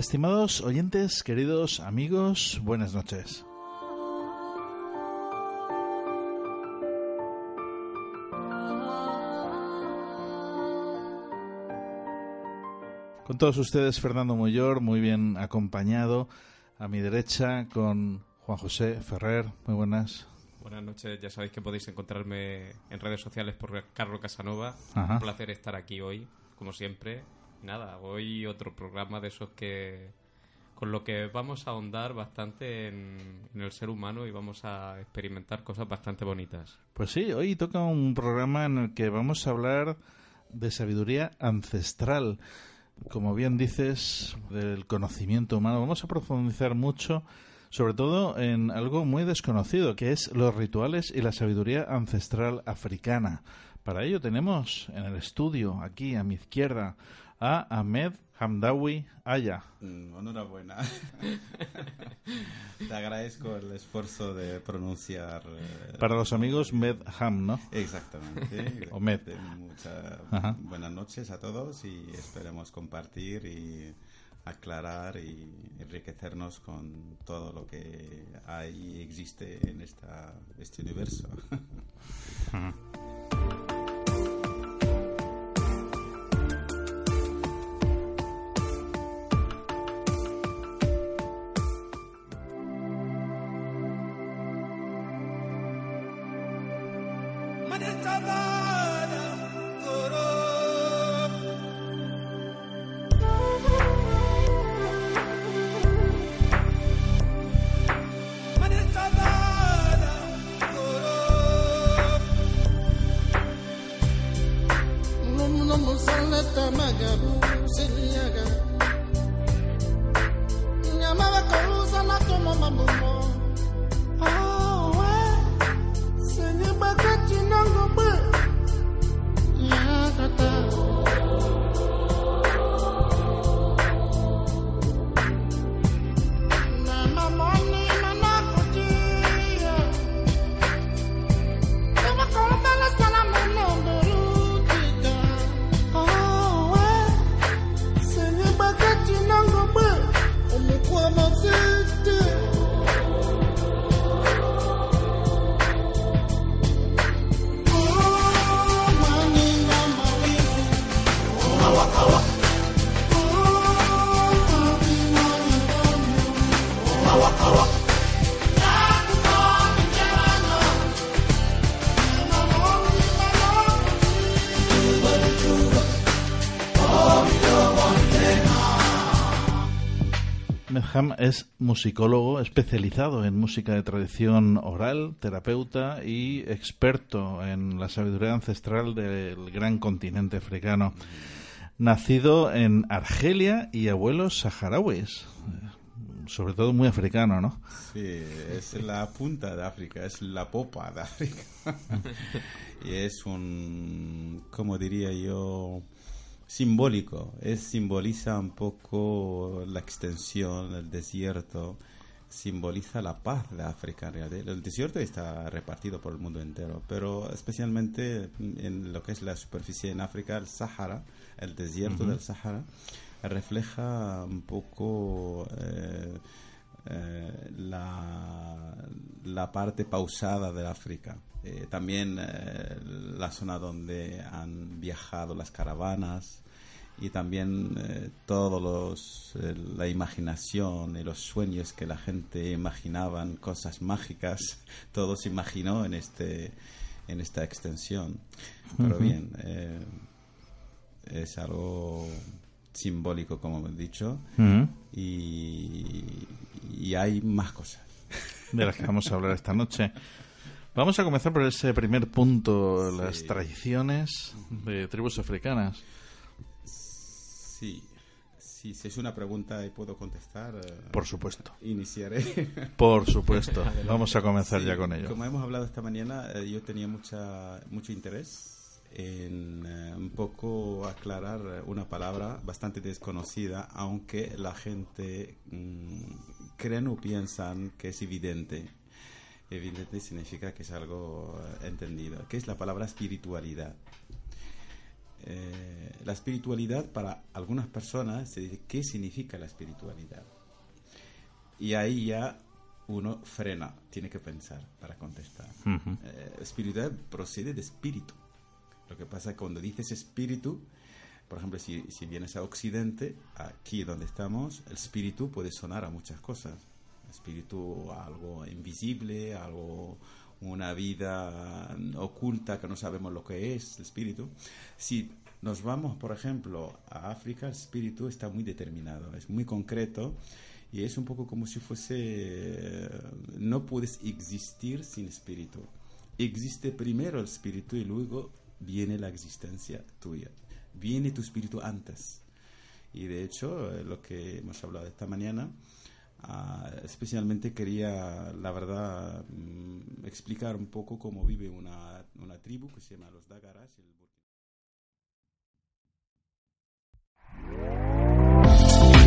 Estimados oyentes, queridos amigos, buenas noches. Con todos ustedes, Fernando Muyor, muy bien acompañado. A mi derecha, con Juan José Ferrer. Muy buenas. Buenas noches, ya sabéis que podéis encontrarme en redes sociales por Carlos Casanova. Un placer estar aquí hoy, como siempre, nada, hoy otro programa de esos que con lo que vamos a ahondar bastante en, el ser humano y vamos a experimentar cosas bastante bonitas. Pues sí, hoy toca un programa en el que vamos a hablar de sabiduría ancestral. Como bien dices, del conocimiento humano. Vamos a profundizar mucho, sobre todo en algo muy desconocido, que es los rituales y la sabiduría ancestral africana. Para ello tenemos en el estudio, aquí a mi izquierda, a Ahmed Hamdawi Aya. Mm, enhorabuena. Te agradezco el esfuerzo de pronunciar. Eh, Para los amigos, Med Ham, ¿no? Exactamente. o Med. Muchas buenas noches a todos y esperemos compartir y aclarar y enriquecernos con todo lo que hay y existe en esta, este universo. Manitaba. Medham es musicólogo especializado en música de tradición oral, terapeuta y experto en la sabiduría ancestral del gran continente africano. Nacido en Argelia y abuelos saharauis sobre todo muy africano, ¿no? Sí, es la punta de África, es la popa de África. y es un, como diría yo, simbólico. Es, simboliza un poco la extensión, el desierto, simboliza la paz de África en realidad. El desierto está repartido por el mundo entero, pero especialmente en lo que es la superficie en África, el Sahara, el desierto del Sahara refleja un poco eh, eh, la, la, parte pausada de África. Eh, también la zona donde han viajado las caravanas y también todos los la imaginación y los sueños que la gente imaginaban cosas mágicas todo se imaginó en este en esta extensión pero bien es algo simbólico, como hemos dicho, y, hay más cosas. De las que vamos a hablar esta noche. Vamos a comenzar por ese primer punto, las tradiciones de tribus africanas. Sí, si es una pregunta y puedo contestar. Eh, por supuesto. Iniciaré. Por supuesto. Vamos a comenzar ya con ello. Como hemos hablado esta mañana, eh, yo tenía mucha, mucho interés en eh, un poco aclarar una palabra bastante desconocida, aunque la gente mm, creen o piensan que es evidente. Evidente significa que es algo eh, entendido, que es la palabra espiritualidad. Eh, la espiritualidad para algunas personas se dice qué significa la espiritualidad. Y ahí ya uno frena, tiene que pensar para contestar. espiritualidad procede de espíritu lo que pasa es que cuando dices espíritu, por ejemplo, si, si vienes a Occidente, aquí donde estamos, el espíritu puede sonar a muchas cosas. Espíritu, algo invisible, algo, una vida oculta que no sabemos lo que es, el espíritu. Si nos vamos, por ejemplo, a África, el espíritu está muy determinado, es muy concreto y es un poco como si fuese, no puedes existir sin espíritu. Existe primero el espíritu y luego viene la existencia tuya, viene tu espíritu antes. Y de hecho, eh, lo que hemos hablado esta mañana, ah, especialmente quería, la verdad, mm, explicar un poco cómo vive una, una tribu que se llama los Dagaras.